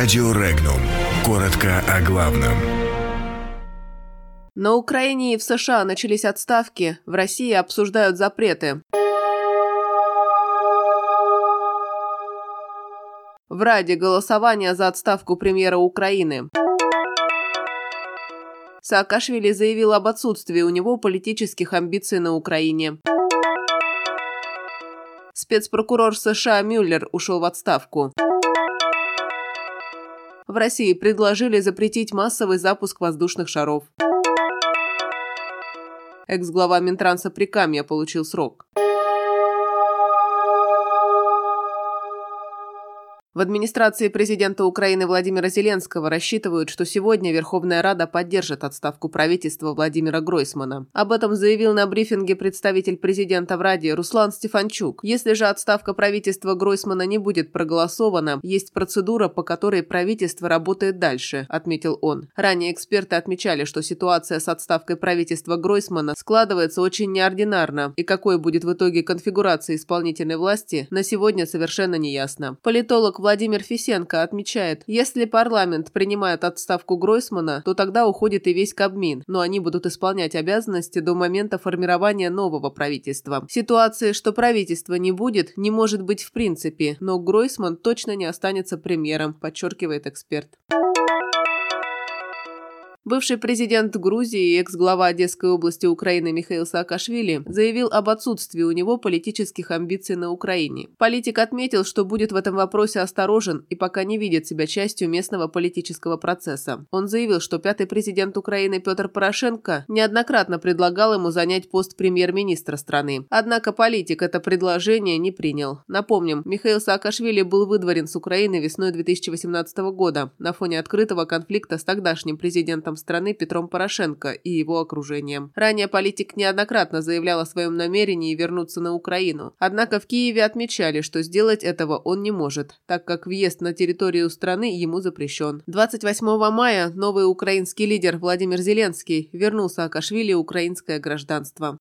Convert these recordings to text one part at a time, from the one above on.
Радио Регнум. Коротко о главном. На Украине и в США начались отставки, в России обсуждают запреты. В Раде голосование за отставку премьера Украины. Саакашвили заявил об отсутствии у него политических амбиций на Украине. Спецпрокурор США Мюллер ушел в отставку. В России предложили запретить массовый запуск воздушных шаров. Экс-глава Минтранса Прикамья получил срок. В администрации президента Украины Владимира Зеленского рассчитывают, что сегодня Верховная Рада поддержит отставку правительства Владимира Гройсмана. Об этом заявил на брифинге представитель президента в Раде Руслан Стефанчук. Если же отставка правительства Гройсмана не будет проголосована, есть процедура, по которой правительство работает дальше, отметил он. Ранее эксперты отмечали, что ситуация с отставкой правительства Гройсмана складывается очень неординарно, и какой будет в итоге конфигурация исполнительной власти, на сегодня совершенно неясно. Политолог Владимир Фисенко отмечает, если парламент принимает отставку Гройсмана, то тогда уходит и весь Кабмин, но они будут исполнять обязанности до момента формирования нового правительства. Ситуации, что правительства не будет, не может быть в принципе, но Гройсман точно не останется премьером, подчеркивает эксперт. Бывший президент Грузии и экс-глава Одесской области Украины Михаил Саакашвили заявил об отсутствии у него политических амбиций на Украине. Политик отметил, что будет в этом вопросе осторожен и пока не видит себя частью местного политического процесса. Он заявил, что пятый президент Украины Петр Порошенко неоднократно предлагал ему занять пост премьер-министра страны. Однако политик это предложение не принял. Напомним, Михаил Саакашвили был выдворен с Украины весной 2018 года на фоне открытого конфликта с тогдашним президентом страны Петром Порошенко и его окружением. Ранее политик неоднократно заявлял о своем намерении вернуться на Украину. Однако в Киеве отмечали, что сделать этого он не может, так как въезд на территорию страны ему запрещен. 28 мая новый украинский лидер Владимир Зеленский вернул Саакашвили украинское гражданство.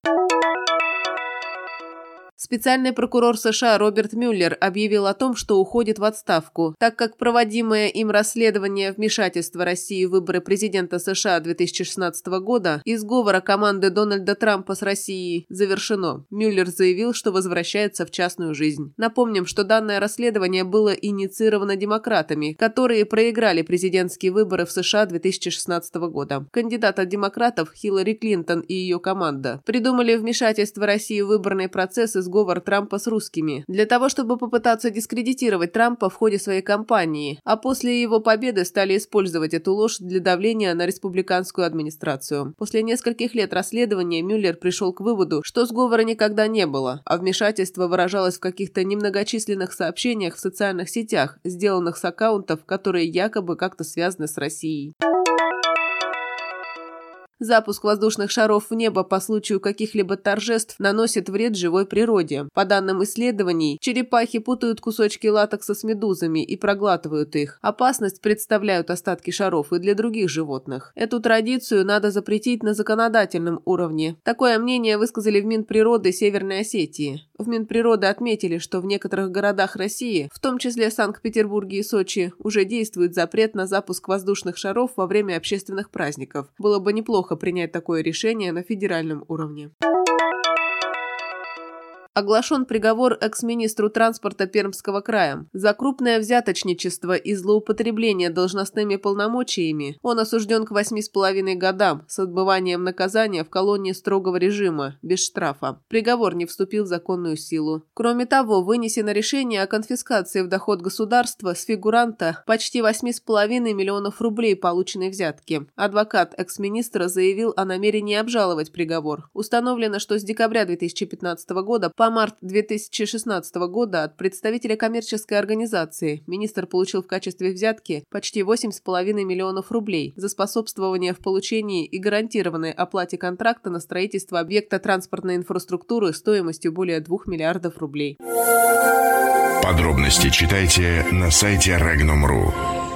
Специальный прокурор США Роберт Мюллер объявил о том, что уходит в отставку, так как проводимое им расследование вмешательства России в выборы президента США 2016 года и сговора команды Дональда Трампа с Россией завершено. Мюллер заявил, что возвращается в частную жизнь. Напомним, что данное расследование было инициировано демократами, которые проиграли президентские выборы в США 2016 года. Кандидат от демократов Хиллари Клинтон и ее команда придумали вмешательство России в выборные процессы сговор Трампа с русскими, для того, чтобы попытаться дискредитировать Трампа в ходе своей кампании, а после его победы стали использовать эту ложь для давления на республиканскую администрацию. После нескольких лет расследования Мюллер пришел к выводу, что сговора никогда не было, а вмешательство выражалось в каких-то немногочисленных сообщениях в социальных сетях, сделанных с аккаунтов, которые якобы как-то связаны с Россией. Запуск воздушных шаров в небо по случаю каких-либо торжеств наносит вред живой природе. По данным исследований, черепахи путают кусочки латекса с медузами и проглатывают их. Опасность представляют остатки шаров и для других животных. Эту традицию надо запретить на законодательном уровне. Такое мнение высказали в Минприроды Северной Осетии. В Минприроды отметили, что в некоторых городах России, в том числе Санкт-Петербурге и Сочи, уже действует запрет на запуск воздушных шаров во время общественных праздников. Было бы неплохо принять такое решение на федеральном уровне. Оглашен приговор экс-министру транспорта Пермского края. За крупное взяточничество и злоупотребление должностными полномочиями он осужден к восьми с половиной годам с отбыванием наказания в колонии строгого режима, без штрафа. Приговор не вступил в законную силу. Кроме того, вынесено решение о конфискации в доход государства с фигуранта почти восьми с половиной миллионов рублей полученной взятки. Адвокат экс-министра заявил о намерении обжаловать приговор. Установлено, что с декабря 2015 года по март 2016 года от представителя коммерческой организации министр получил в качестве взятки почти 8,5 миллионов рублей за способствование в получении и гарантированной оплате контракта на строительство объекта транспортной инфраструктуры стоимостью более 2 миллиардов рублей. Подробности читайте на сайте Regnum.ru.